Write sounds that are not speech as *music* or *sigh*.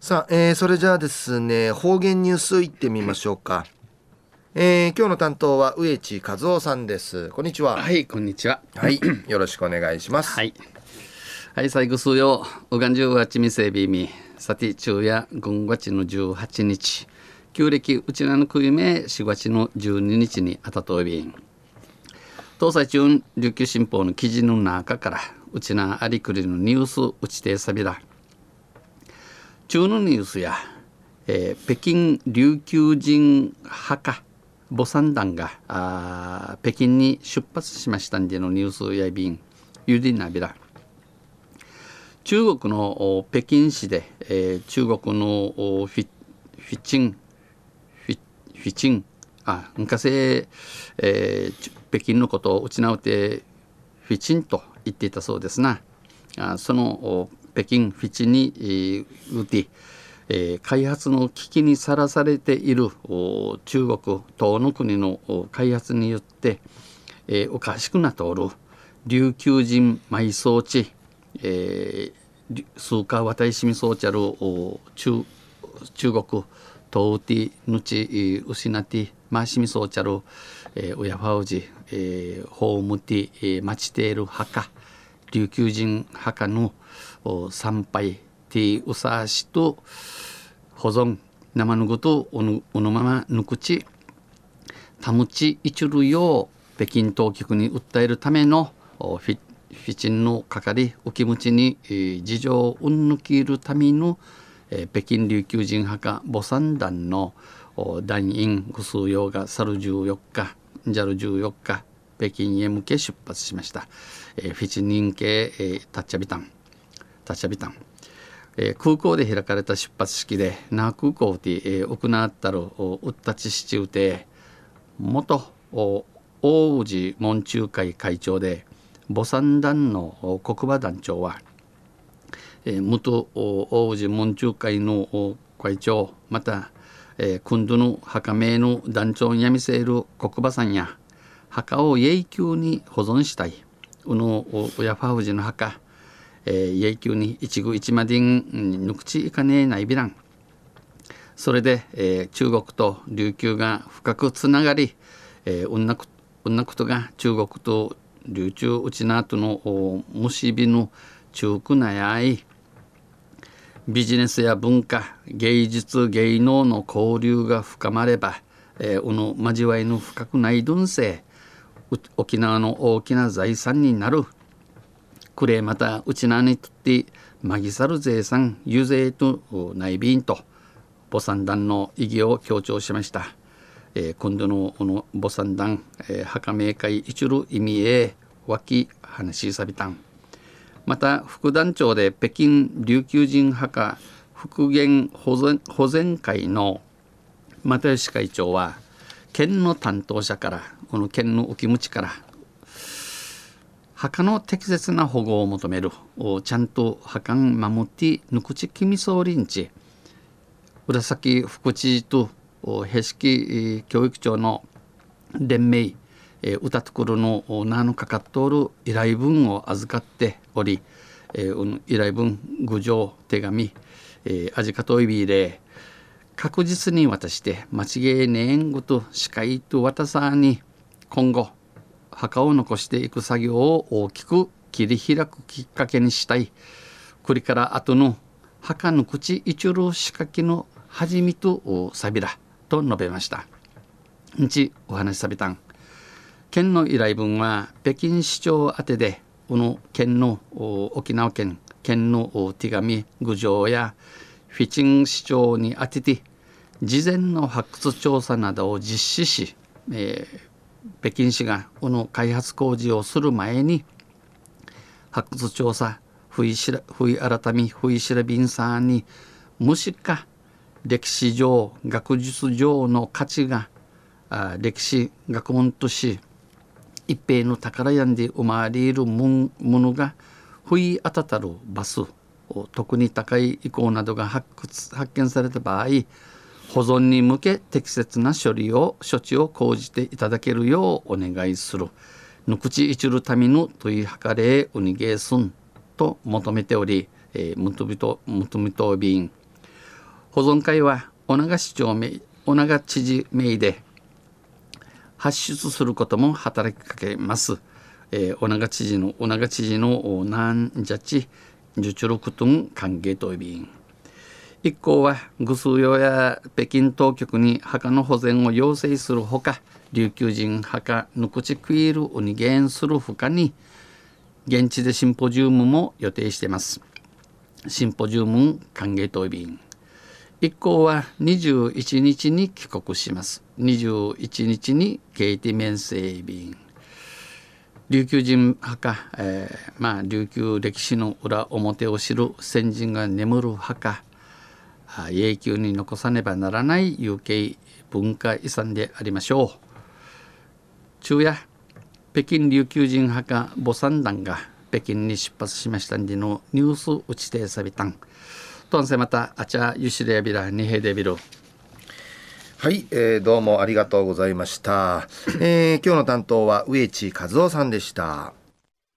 さあ、えー、それじゃあですね方言ニュースいってみましょうか、えー、今日の担当は植地和夫さんです。こんにちは。はいこんにちは。はい *clears throat* よろしくお願いします。はい。はい最後数曜うがんじゅうはちみせびみさて昼夜5月の18日。旧暦うちなのくゆめ4月の12日にあたとびん東西中琉球新報の記事の中からうちなありくりのニュースうちてさびら中のニュースや、えー、北京琉球人墓母産団があ北京に出発しましたんでのニュースやびんゆりなびら中国の北京市で、えー、中国のフィフィチンフィフィチンあ昔、えー、北京のことを失うてフィチンと言っていたそうですな。あその北京フィチに、えー、うて、えー、開発の危機にさらされている中国東の国の開発によって、えー、おかしくなっておる琉球人埋葬地、えー、数回渡りしみそうちゃる中中国東ウティぬち失ってましみそうちゃる、親ファウジ、ホームティ、待ちている墓。琉球人墓の参拝ティウサーシと保存生ぬぐとおぬおのままぬくちたむち一類を北京当局に訴えるためのフィフィチンのかかり浮きむちに、えー、事情をうんぬきるための、えー、北京琉球人墓母産団の団員ぐ数用が去る14日ジャル14日北京へ向け出発しました、えー、フィチ人系、えー、タッチャビタンタッチャビタン、えー、空港で開かれた出発式で那覇空港で、えー、行ったるうったちしちうて元大氏門中会会長で母産団の国馬団長は、えー、元大氏門中会の会長また、えー、今度の墓名の団長にやみせる国馬さんや墓を永久に保存したい。うの親ファウジの墓、えー、永久に一具一までん抜くちいかねえないびらん。それで、えー、中国と琉球が深くつながり、えー、うんなくうんなことが中国と琉球うちなとの結びの中区なやいビジネスや文化芸術芸能の交流が深まれば、えー、うの交わいの深くないどんせい沖縄の大きな財産になる。くれまたうちなにとってまぎさる税産油税と内便と母産団の意義を強調しました、えー、今度のこの母産団、えー、墓名会一る意味へ脇話しさびたん。また副団長で北京琉球人墓復元保全保全会の又吉会長は県の担当者からこの県の浮きちから墓の適切な保護を求めるちゃんと墓ん守ってぬくちきみそうりんち。紫副知事とへしき教育長の連盟歌ところの名のかかっとる依頼文を預かっており、えー、依頼文具状手紙、えー、味かといびれ確実に渡して間違いねえんごと司会と渡さに今後墓を残していく作業を大きく切り開くきっかけにしたい。これから後の墓の口一郎仕掛けの始めとさびらと述べました。んちお話しさびたん。県の依頼文は北京市長宛てでこの県の沖縄県県の手紙郡上やフィチン市長に宛てて事前の発掘調査などを実施し、えー、北京市がこの開発工事をする前に発掘調査不意しら不意改み不意調べんさんにもしか歴史上学術上の価値があ歴史学問とし一平の宝屋で生まれるものが不意当たたるバス特に高い意向などが発掘発見された場合保存に向け適切な処理を処置を講じていただけるようお願いするぬくちいちるための問い計れうにげすんと求めており、えー、むとびとむとみとびん保存会は小長市長名小長知事名で発出することも働きかけます。えー、小長知事の小長知事の南ジャチ受注力とん歓迎とびん。一行は愚数用や北京当局に墓の保全を要請するほか琉球人墓ぬくちクイールを二減するほかに現地でシンポジウムも予定しています。シンポジウム歓迎答便一行は21日に帰国します。21日にケイティメンセイ便琉球人墓、えー、まあ琉球歴史の裏表を知る先人が眠る墓。永久に残さねばならない有形文化遺産でありましょう。昼夜北京琉球人墓母産団が北京に出発しましたんでのニュース打ちてさびたん。とんせまたあちゃゆしれびらにへでびるはい、えー、どうもありがとうございました、えー、今日の担当は植地和夫さんでした。